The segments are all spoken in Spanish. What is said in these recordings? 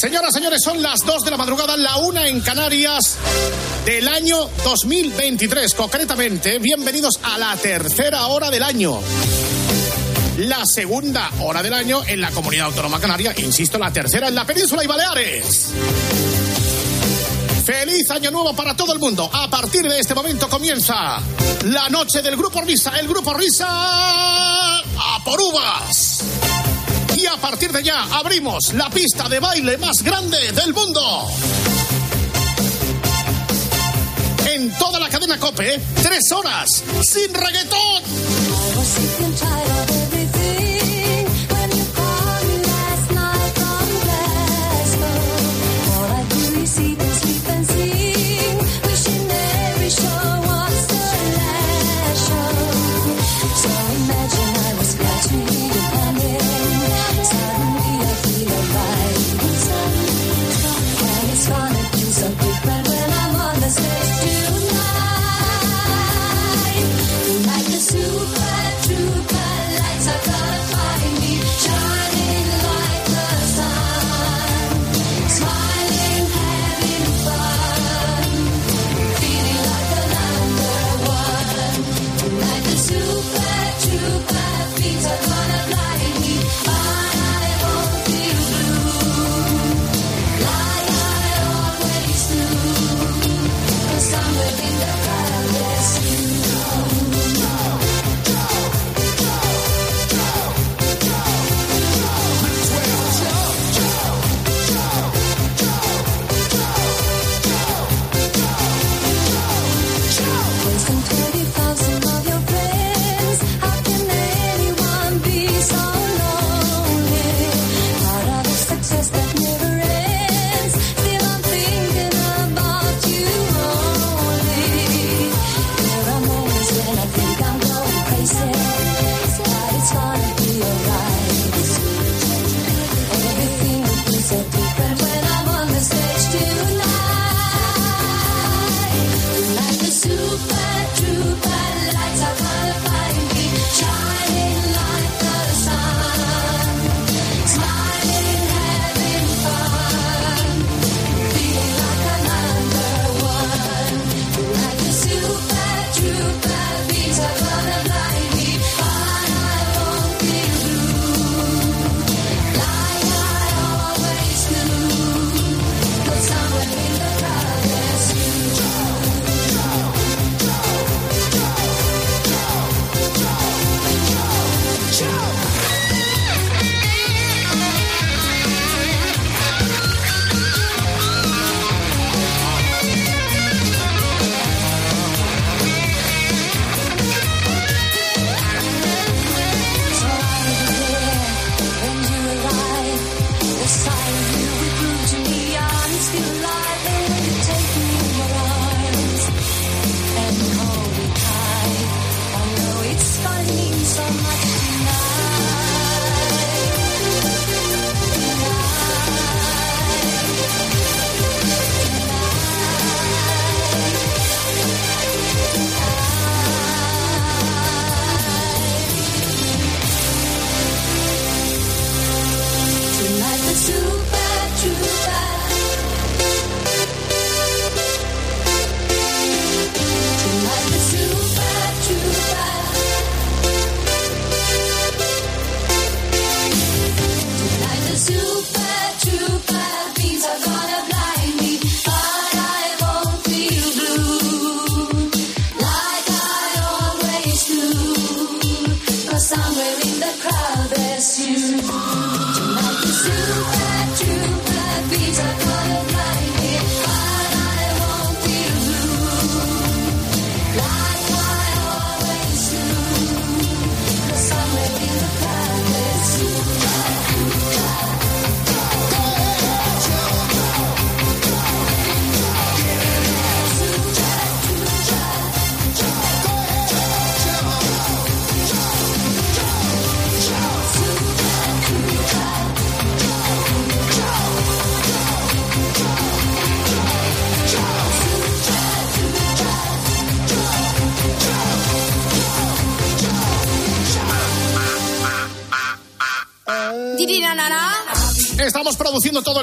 Señoras, señores, son las 2 de la madrugada, la una en Canarias del año 2023. Concretamente, bienvenidos a la tercera hora del año. La segunda hora del año en la comunidad autónoma canaria, insisto, la tercera en la península y Baleares. Feliz año nuevo para todo el mundo. A partir de este momento comienza la noche del Grupo Risa. El Grupo Risa a por uvas. Y a partir de ya abrimos la pista de baile más grande del mundo. En toda la cadena Cope, tres horas sin reggaetón.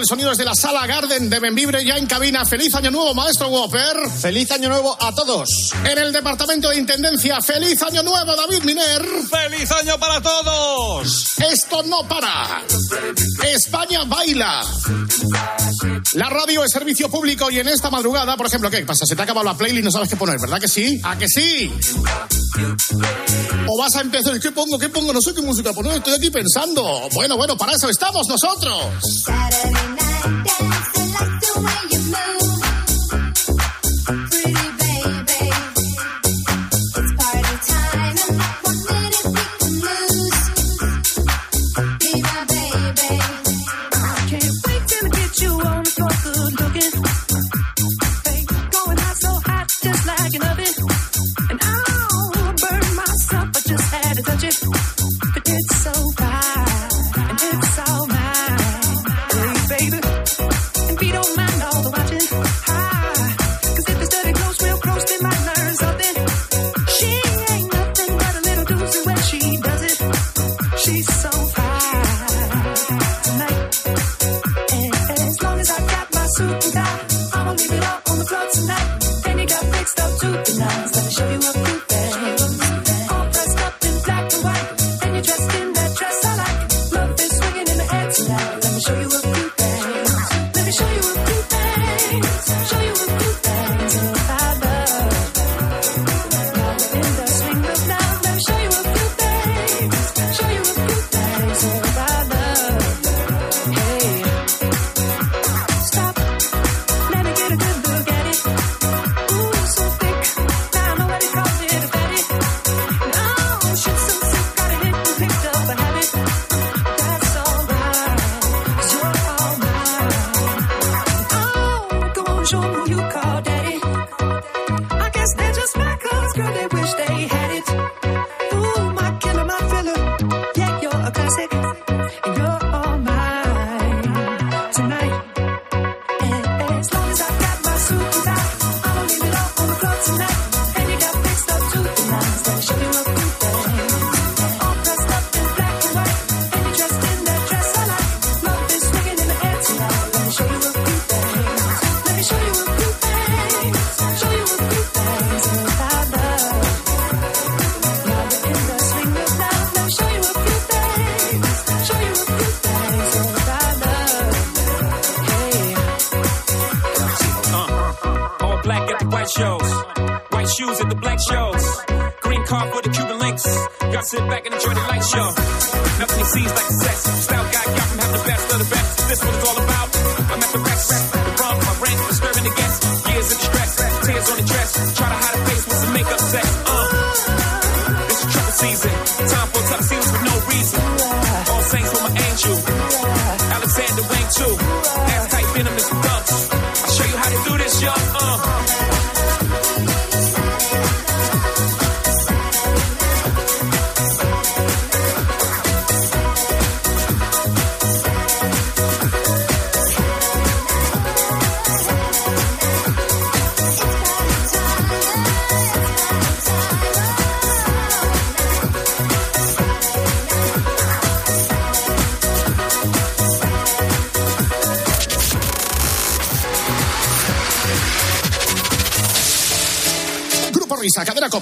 Sonido desde la sala Garden de Benvibre ya en cabina. Feliz año nuevo, maestro Whopper. Feliz año nuevo a todos. En el departamento de intendencia, feliz año nuevo, David Miner. Feliz año para todos. Esto no para. España baila. La radio es servicio público y en esta madrugada, por ejemplo, ¿qué pasa? Se te ha acabado la playlist y no sabes qué poner, ¿verdad que sí? ¿A que sí? O vas a empezar, ¿qué pongo? ¿Qué pongo? No sé qué música poner, estoy aquí pensando. Bueno, bueno, para eso estamos nosotros.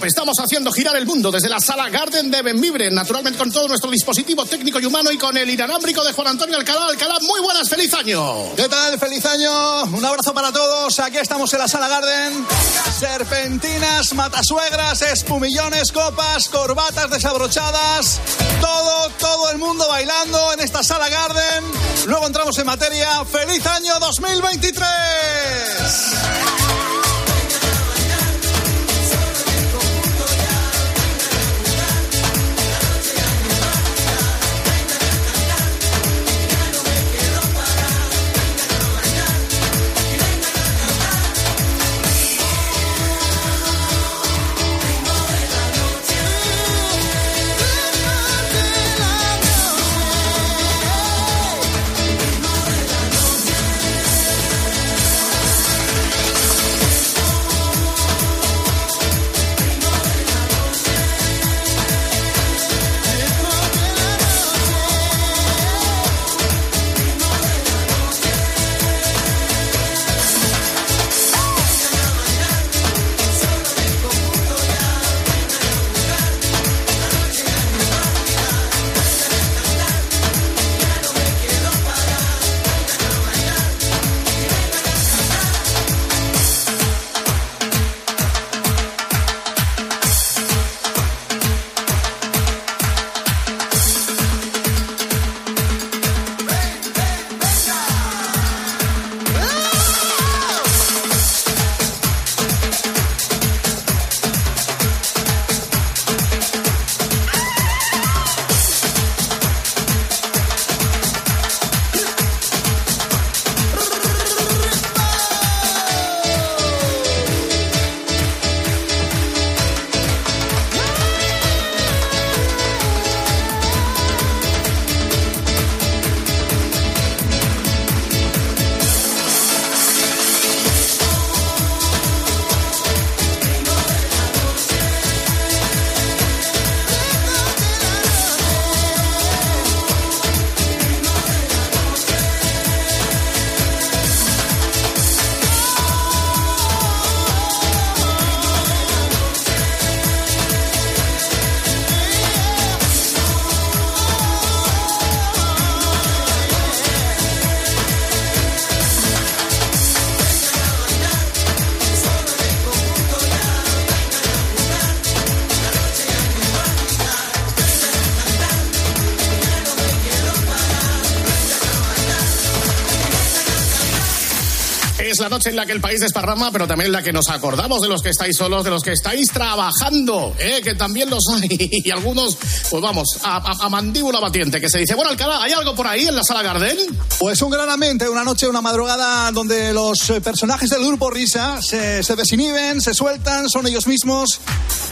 Estamos haciendo girar el mundo desde la sala Garden de Benvibre, naturalmente con todo nuestro dispositivo técnico y humano y con el inalámbrico de Juan Antonio Alcalá. Alcalá, muy buenas, feliz año. ¿Qué tal? Feliz año. Un abrazo para todos. Aquí estamos en la sala Garden. Serpentinas, matasuegras, espumillones, copas, corbatas desabrochadas. Todo, todo el mundo bailando en esta sala Garden. Luego entramos en materia. ¡Feliz año 2023! Noche en la que el país desparrama, pero también en la que nos acordamos de los que estáis solos, de los que estáis trabajando, ¿eh? que también los hay. Y algunos, pues vamos, a, mandíbula batiente, que se dice, bueno, Alcalá, ¿hay algo por ahí en la sala Gardel? Pues un gran ambiente, una noche, una madrugada donde los eh, personajes del grupo Risa se, se desinhiben, se sueltan, son ellos mismos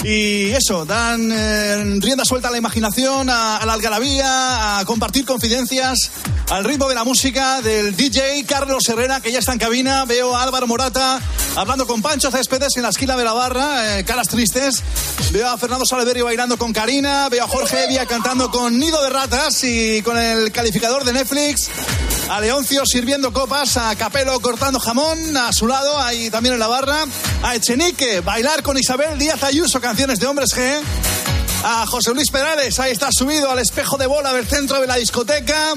y eso, dan eh, rienda suelta a la imaginación, a, la algarabía, a compartir confidencias, al ritmo de la música del DJ Carlos Herrera, que ya está en cabina. Veo a Álvaro Morata hablando con Pancho Céspedes en la esquina de la barra, eh, caras tristes. Veo a Fernando Salaverio bailando con Karina. Veo a Jorge Evia cantando con Nido de Ratas y con el calificador de Netflix. A Leoncio sirviendo copas, a Capelo cortando jamón, a su lado, ahí también en la barra. A Echenique, bailar con Isabel Díaz Ayuso, canciones de hombres G a José Luis Perales. Ahí está subido al espejo de bola del centro de la discoteca.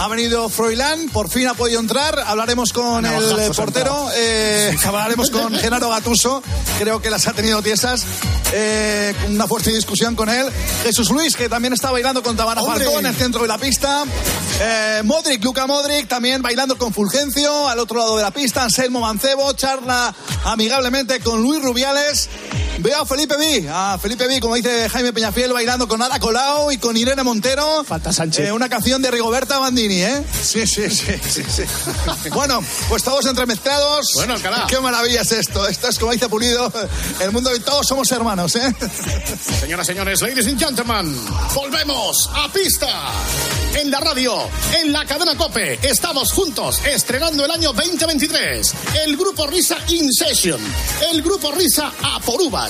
Ha venido Froilán, por fin ha podido entrar. Hablaremos con el portero, eh, hablaremos con Genaro Gatuso. Creo que las ha tenido tiesas. Eh, una fuerte discusión con él. Jesús Luis, que también está bailando con Tamara Falcón en el centro de la pista. Eh, Modric, Luca Modric, también bailando con Fulgencio. Al otro lado de la pista, Anselmo Mancebo, charla amigablemente con Luis Rubiales. Veo a Felipe Vi, a Felipe Vi, como dice Jaime Peñafiel, bailando con Ada Colau y con Irene Montero. Falta Sánchez. Eh, una canción de Rigoberta Bandini, ¿eh? Sí, sí, sí, sí, sí. bueno, pues todos entremezclados. Bueno, carajo. Qué maravilla es esto. Esto es como dice Pulido, el mundo de todos somos hermanos, ¿eh? Señoras, señores, ladies and gentlemen, volvemos a pista. En la radio, en la cadena Cope, estamos juntos estrenando el año 2023. El grupo Risa In Session. El grupo Risa a por uvas.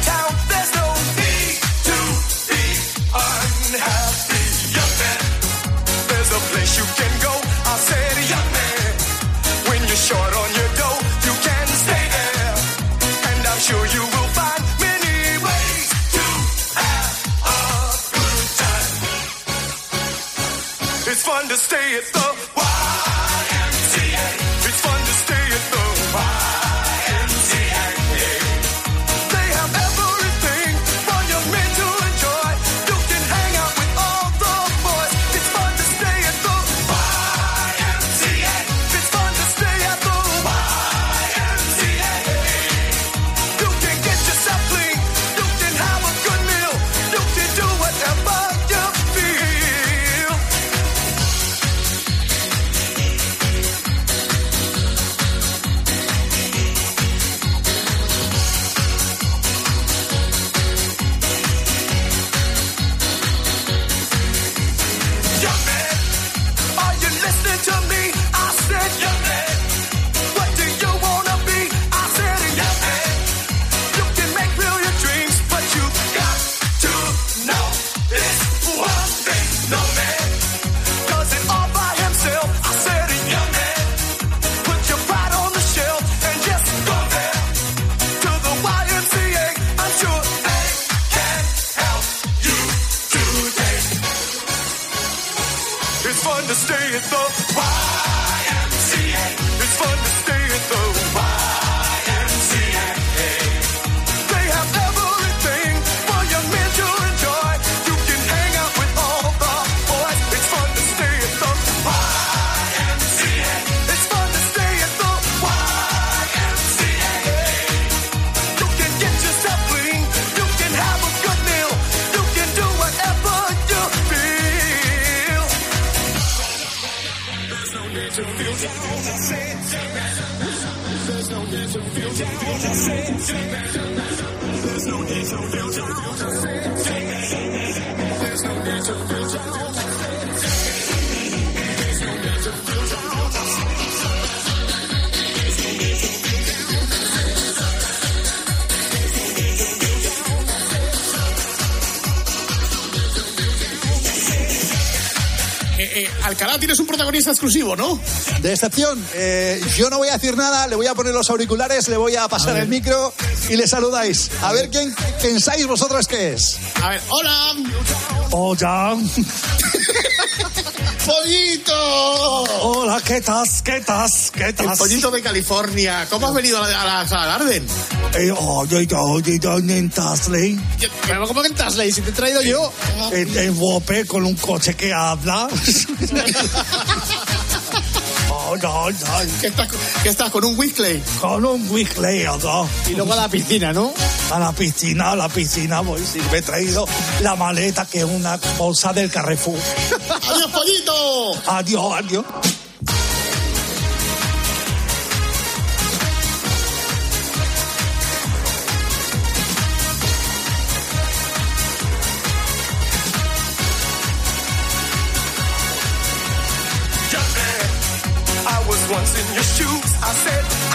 understand. Alcalá tienes un protagonista exclusivo, ¿no? De excepción. Eh, yo no voy a decir nada, le voy a poner los auriculares, le voy a pasar el micro y le saludáis. A, ver. quién pensáis vosotros que es. A ver, hola. Hola. ¡Pollito! Hola, ¿Qué tas? ¿Qué tas? ¿Qué El tas? pollito de California. ¿Cómo has venido a la, Garden? Eh, oye, oye, oye, en Tasley, Pero ¿cómo que en Tasley? Si te he traído yo. en, en Wope, con un coche que habla. No, no, ¿Qué estás, qué estás con un Wickley? con un Weekly o dos. Y luego a la piscina, ¿no? A la piscina, a la piscina voy. Sí, me he traído la maleta que es una bolsa del Carrefour. ¡Adiós, pollito! Adiós, adiós. Once in your shoes. I said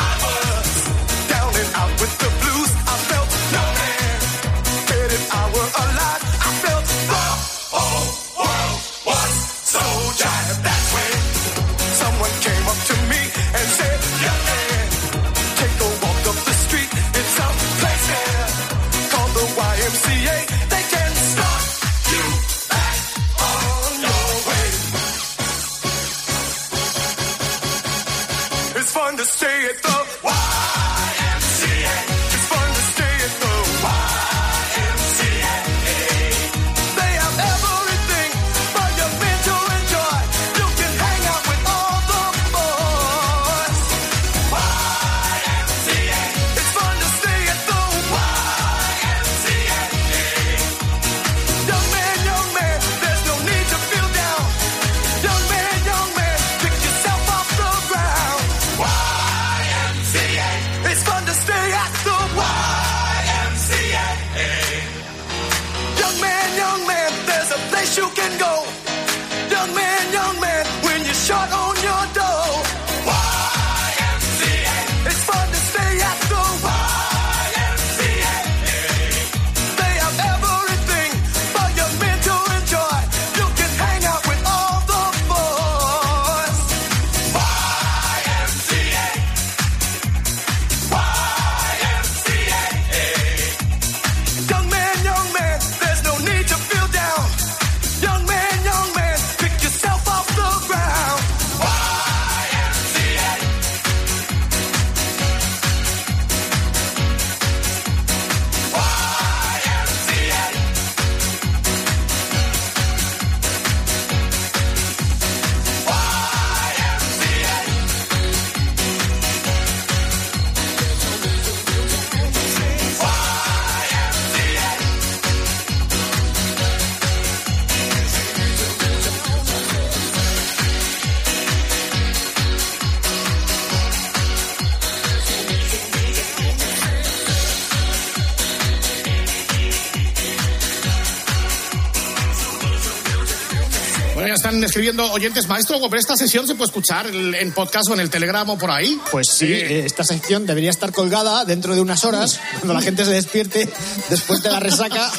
escribiendo oyentes maestro, pero esta sesión se puede escuchar en en podcast o en el Telegram o por ahí. Pues sí, eh, esta sección debería estar colgada dentro de unas horas, cuando la gente se despierte después de la resaca.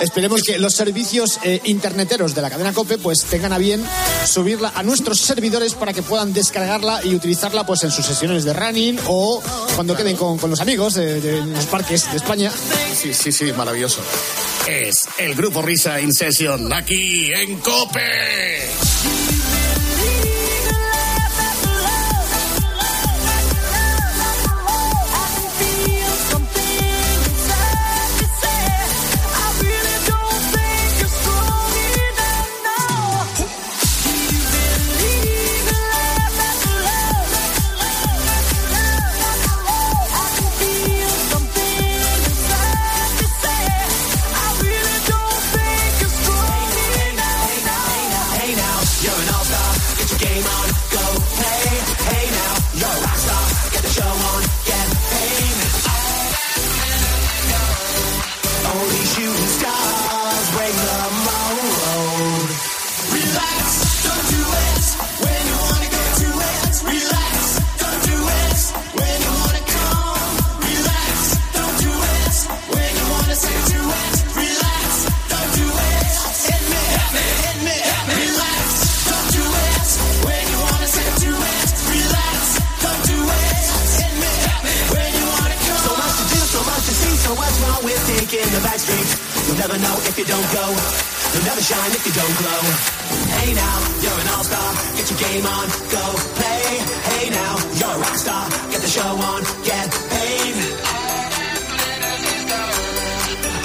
Esperemos que los servicios eh, interneteros de la cadena COPE pues tengan a bien subirla a nuestros servidores para que puedan descargarla y utilizarla pues en sus sesiones de running o cuando queden con, con los amigos de, de los parques de España. Sí, sí, sí, maravilloso. Es el grupo Risa In Session, aquí en COPE. don't glow. Hey now, you're an all-star. Get your game on, go play. Hey now, you're a rock star. Get the show on, get paid.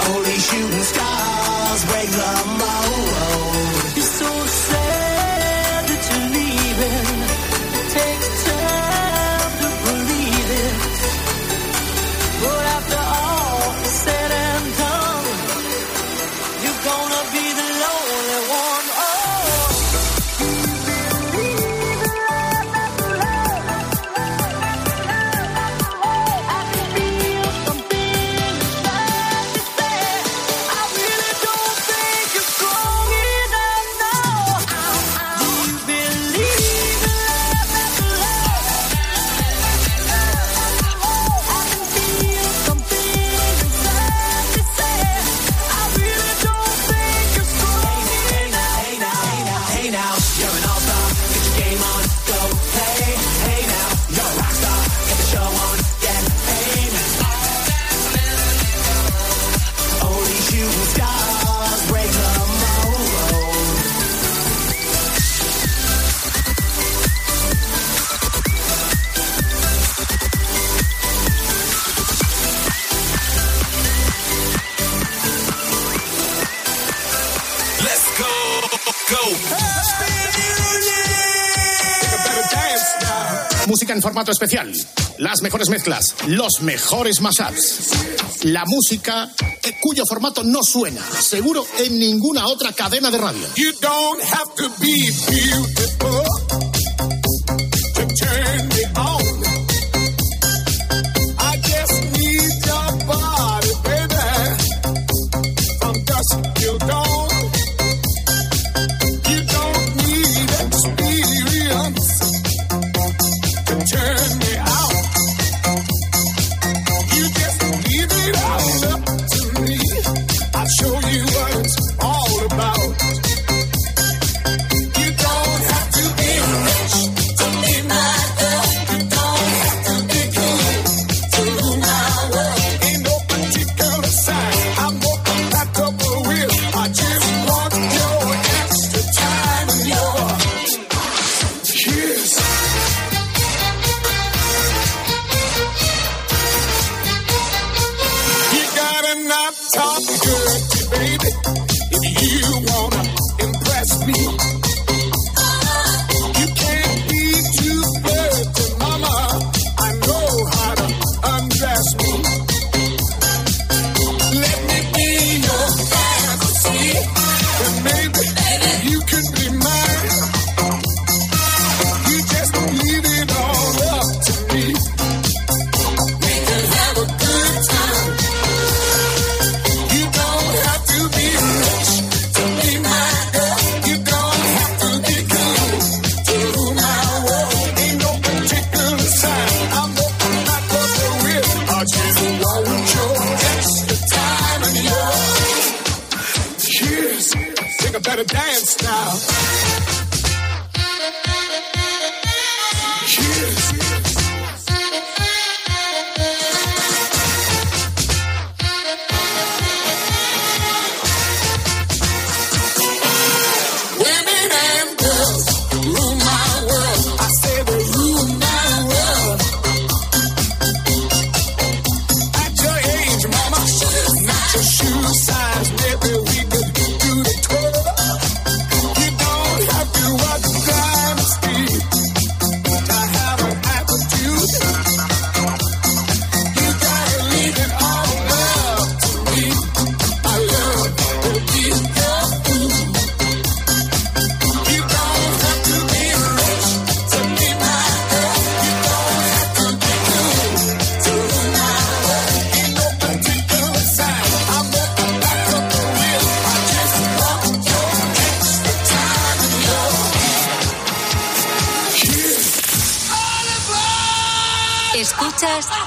Only shooting stars break the formato especial, las mejores mezclas, los mejores mashups, la música cuyo formato no suena, seguro en ninguna otra cadena de radio. You don't have to be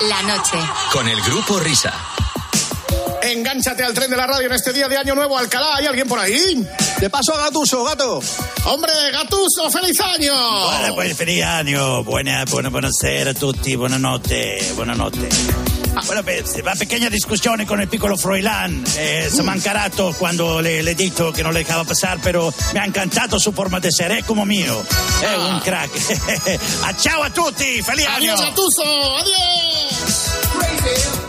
La noche. Con el grupo Risa. Engánchate al tren de la radio en este día de Año Nuevo, Alcalá. ¿Hay alguien por ahí? De paso a Gatuso, gato. Hombre, Gatuso, feliz año. Bueno, pues feliz año. Buena, buena, buenas buenas noches, buenas noches. Bueno, pe- una pequeña discussione con il piccolo Froilán. Eh, si è mancarato quando le, le detto che non le dejaba passare, però mi ha incantato su forma di essere, è come mio. È un crack. Ah, ciao a tutti, feliz año. Adiós, Gatuso. Adiós. I'm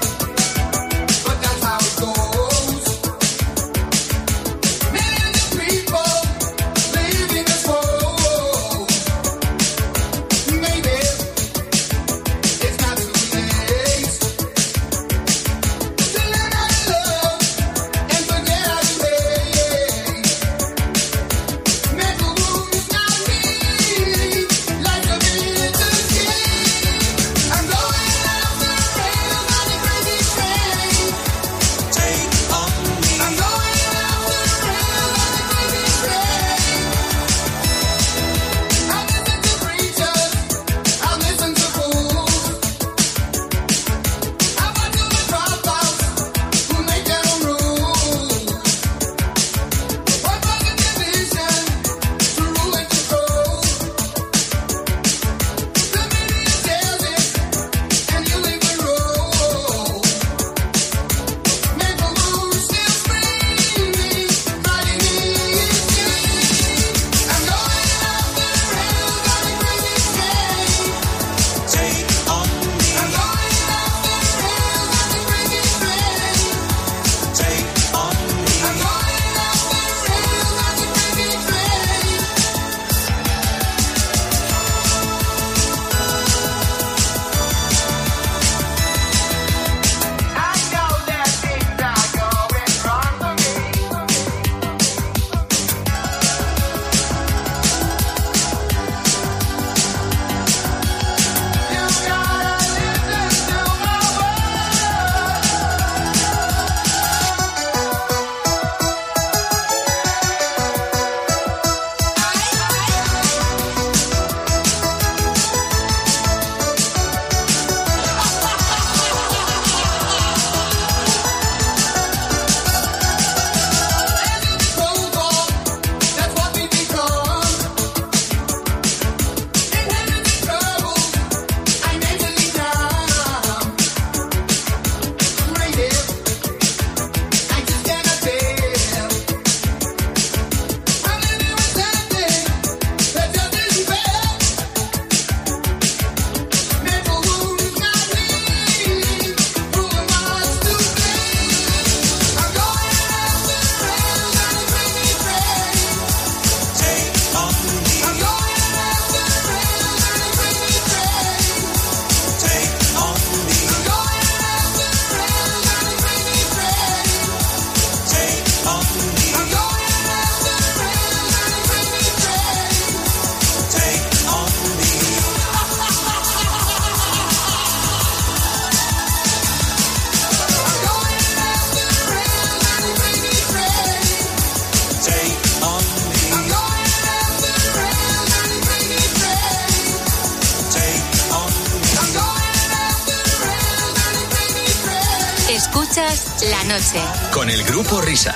noche. Con el grupo Risa.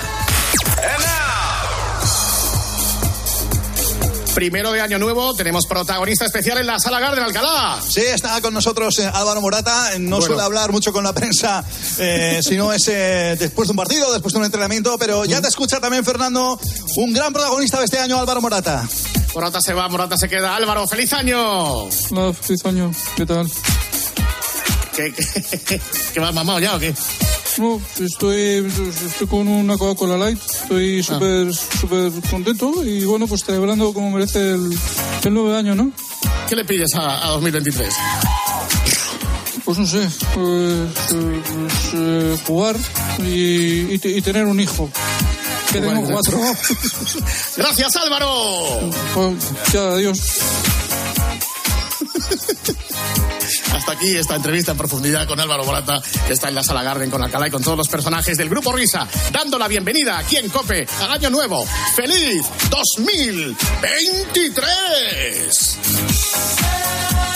Primero de año nuevo, tenemos protagonista especial en la sala Garden Alcalá. Sí, está con nosotros eh, Álvaro Morata. Eh, No Bueno. suele hablar mucho con la prensa, eh, sino es eh, después de un partido, después de un entrenamiento. Pero ya te escucha también, Fernando, un gran protagonista de este año, Álvaro Morata. Morata se va, Morata se queda. Álvaro, feliz año. Hola, feliz año. ¿Qué tal? ¿Qué, qué, qué vas mamado ya o qué? No, estoy, estoy con una Coca-Cola Light. Estoy súper, súper contento y bueno, pues celebrando como merece el, el nuevo año, ¿no? ¿Qué le pides a, a 2023? Pues no sé, pues, pues, eh, jugar y, y te- y tener un hijo. Que tengo cuatro. Gracias, Álvaro. Pues, ya, adiós. Hasta aquí esta entrevista en profundidad con Álvaro Morata, que está en la sala Garden con Alcalá y con todos los personajes del Grupo Risa, dando la bienvenida aquí en COPE al año nuevo. ¡Feliz 2023!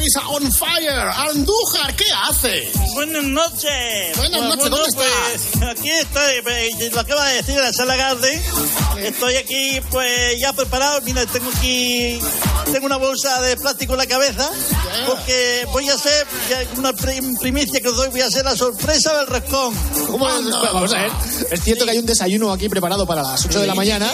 Risa on Fire. Andújar, ¿qué hace? Buenas noches. Buenas noches, ¿dónde pues, Aquí estoy, pues, lo acaba de decir en la sala Garden. Estoy aquí, pues, ya preparado. Mira, tengo aquí, tengo una bolsa de plástico en la cabeza, porque voy a hacer una pri- primicia que os doy, voy a hacer la sorpresa del roscón. ¿Cómo es? Vamos a ver. Es cierto que hay un desayuno aquí preparado para las 8 de la mañana,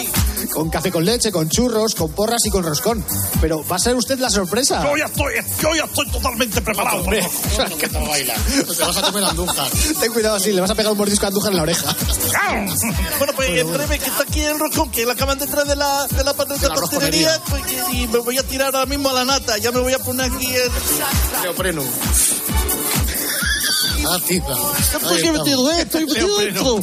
con café con leche, con churros, con porras y con roscón. Pero va a ser usted la sorpresa. Yo ya estoy, yo ya estoy totalmente preparado. Hombre, ¿Qué tal baila? Te vas a comer Andújar. ten cuidado así, le vas a pegar un mordisco a Andújar en la oreja. Bueno, pues en breve que está aquí el roscón, que lo acaban de traer de la, de la, de la pastelería, pues, y y me voy a tirar ahora mismo a la nata. Ya me voy a poner aquí el... Neopreno. Ah, tiza. ¿Por qué he metido esto? He metido esto.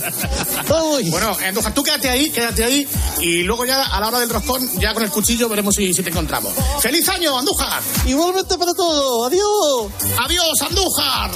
Ay. Bueno, Andújar, tú quédate ahí, quédate ahí. Y luego ya a la hora del roscón, ya con el cuchillo veremos si, si te encontramos. ¡Feliz año, Andújar! Igualmente para todo. Adiós. ¡Adiós, Andújar!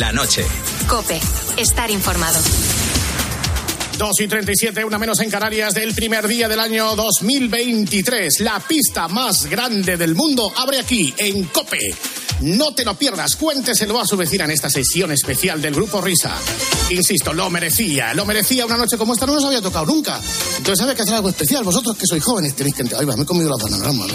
La noche. Cope. Estar informado. 2 y 37, una menos en Canarias del primer día del año 2023. La pista más grande del mundo abre aquí, en Cope. No te lo pierdas, cuénteselo a su vecina en esta sesión especial del Grupo Risa. Insisto, lo merecía, lo merecía. Una noche como esta no nos había tocado nunca. Entonces había que hacer algo especial. Vosotros que sois jóvenes tenéis que entender. Ay, va, me he comido la banana, me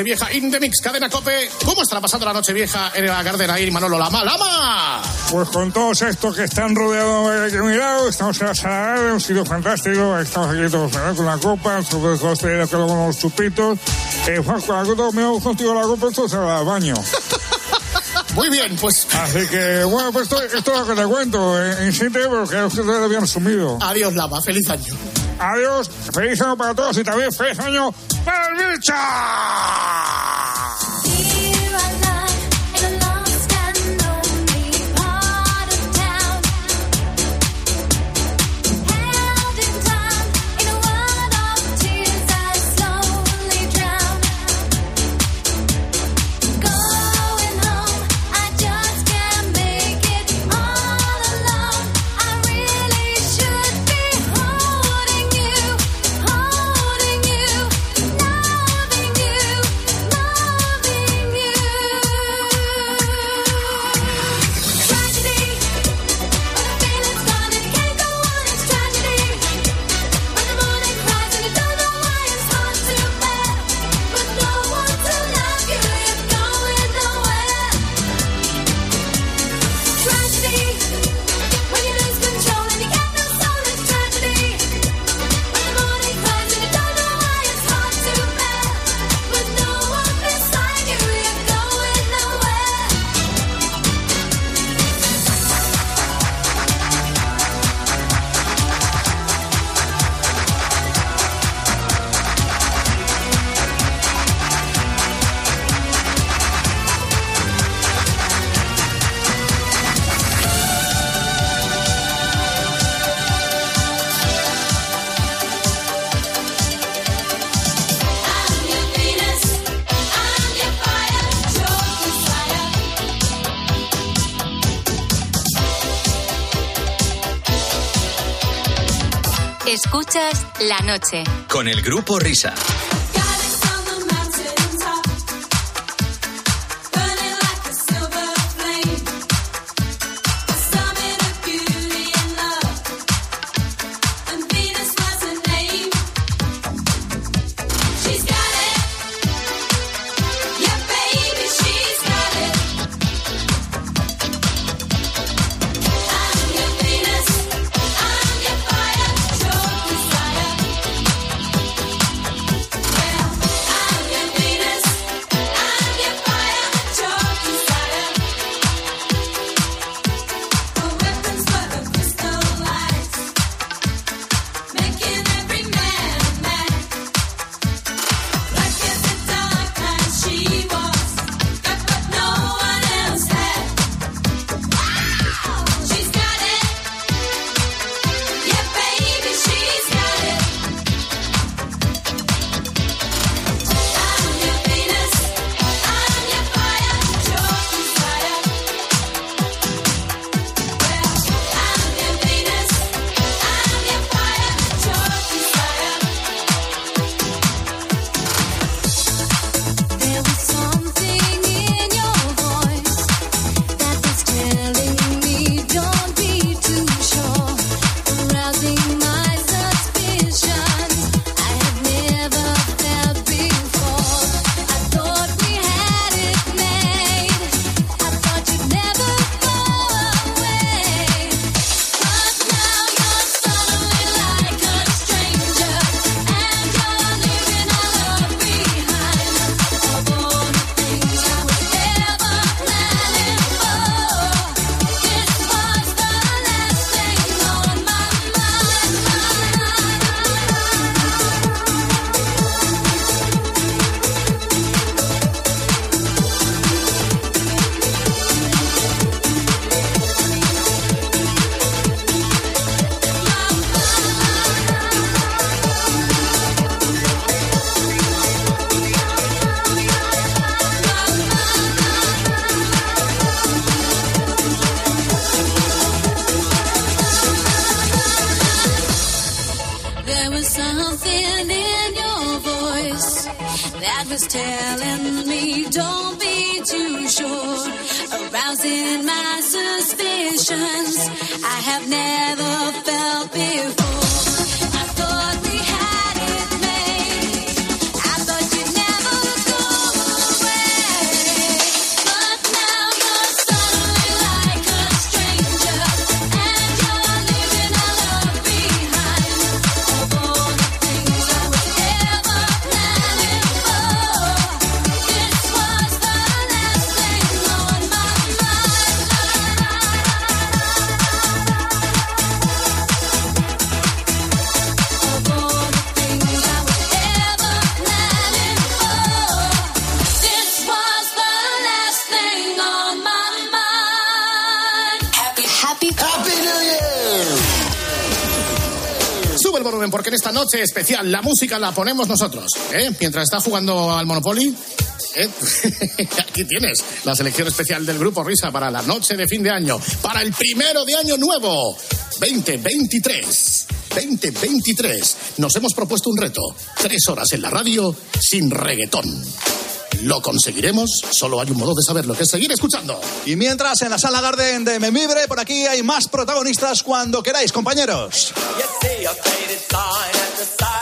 Nochevieja in the mix, cadena cope. ¿Cómo estará pasando la Nochevieja en la Gardena ahí, Manolo Lama? ¡Lama! Pues con todos estos que están rodeados de mi lado, estamos en la sala de un sitio fantástico, estamos aquí todos ¿verdad? con la copa, sobre todo ustedes con los chupitos. Eh, Juanjo, algo todo me hago contigo la copa, entonces al baño. Muy bien, pues. Así que, bueno, pues esto, esto es lo que te cuento. Eh, insiste porque ustedes lo habían sumido. Adiós, Lama. Feliz año. Adiós, feliz año para todos y también feliz año para el bicho. La Noche. Con el grupo Risa. noche especial. La música la ponemos nosotros. ¿eh? Mientras está jugando al Monopoly. ¿eh? Aquí tienes la selección especial del Grupo Risa para la noche de fin de año. Para el primero de año nuevo. 2023. 2023. Nos hemos propuesto un reto. Tres horas en la radio sin reggaetón. ¿Lo conseguiremos? Solo hay un modo de saberlo, que es seguir escuchando. Y mientras en la sala Garden de Memibre, por aquí hay más protagonistas cuando queráis, compañeros. the side.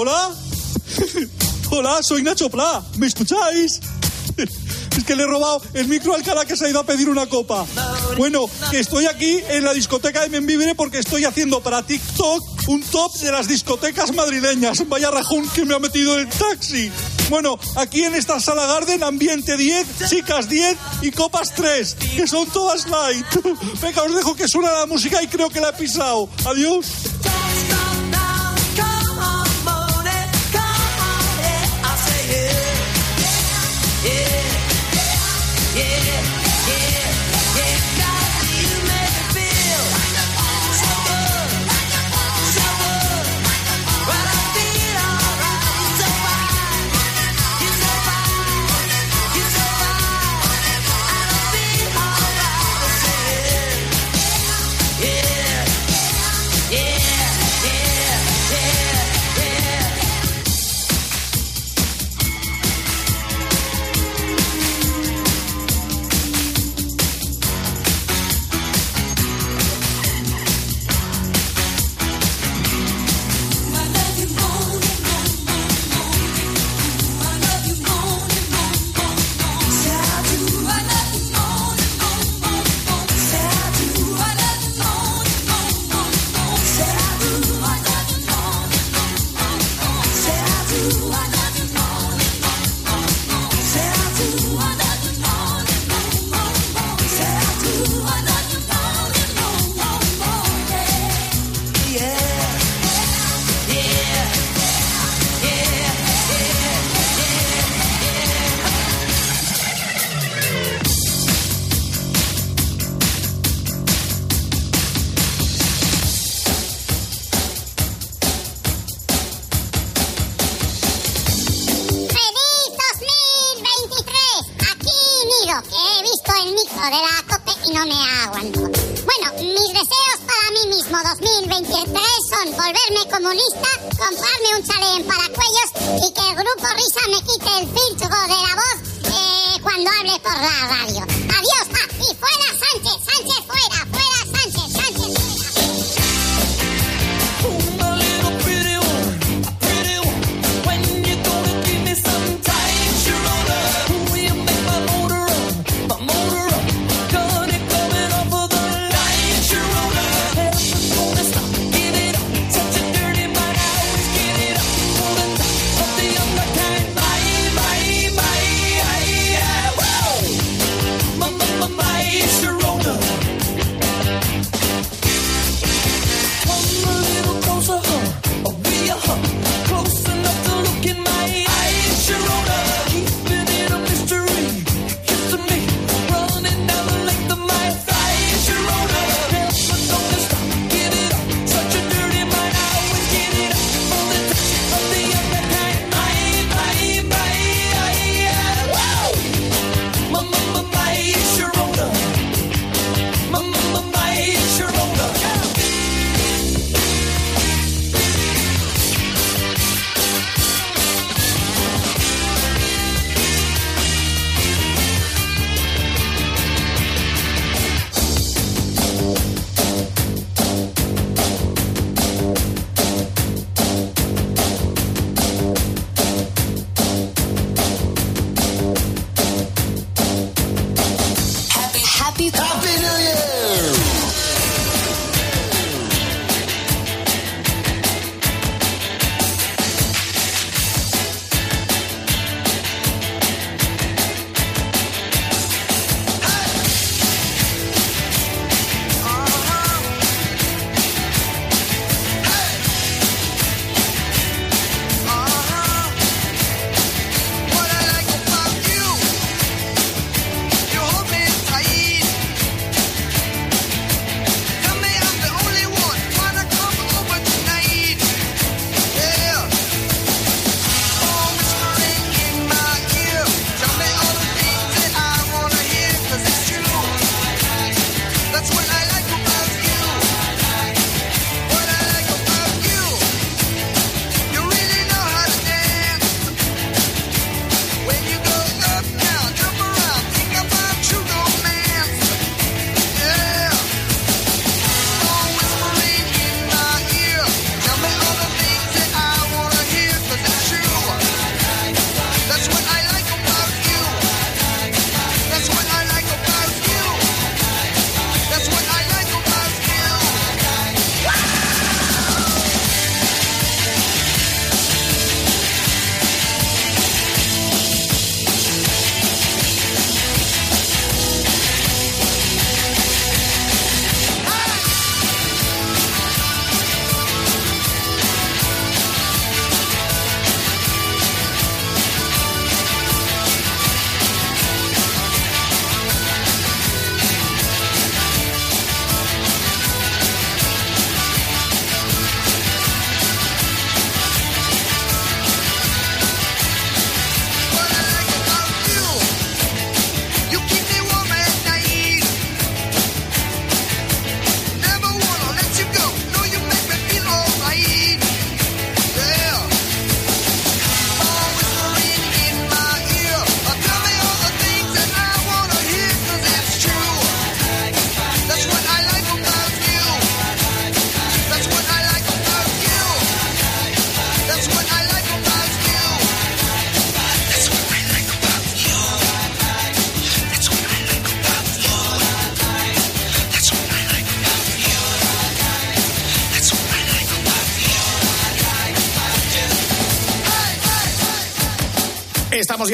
Hola. Hola, soy Nacho Pla. ¿Me escucháis? Es que le he robado el micro al cara que se ha ido a pedir una copa. Bueno, que estoy aquí en la discoteca de Membibre porque estoy haciendo para TikTok un top de las discotecas madrileñas. Vaya rajón que me ha metido el taxi. Bueno, aquí en esta sala Garden, ambiente 10, chicas 10 y copas 3, que son todas light. Venga, os dejo que suena la música y creo que la he pisado. Adiós.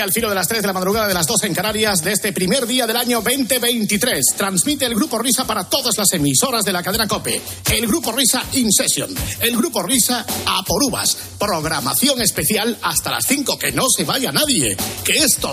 Al filo de las 3 de la madrugada de las 2 en Canarias de este primer día del año 2023. Transmite el Grupo Risa para todas las emisoras de la cadena COPE. El Grupo Risa In Session. El Grupo Risa a por uvas. Programación especial hasta las 5. Que no se vaya nadie. Que esto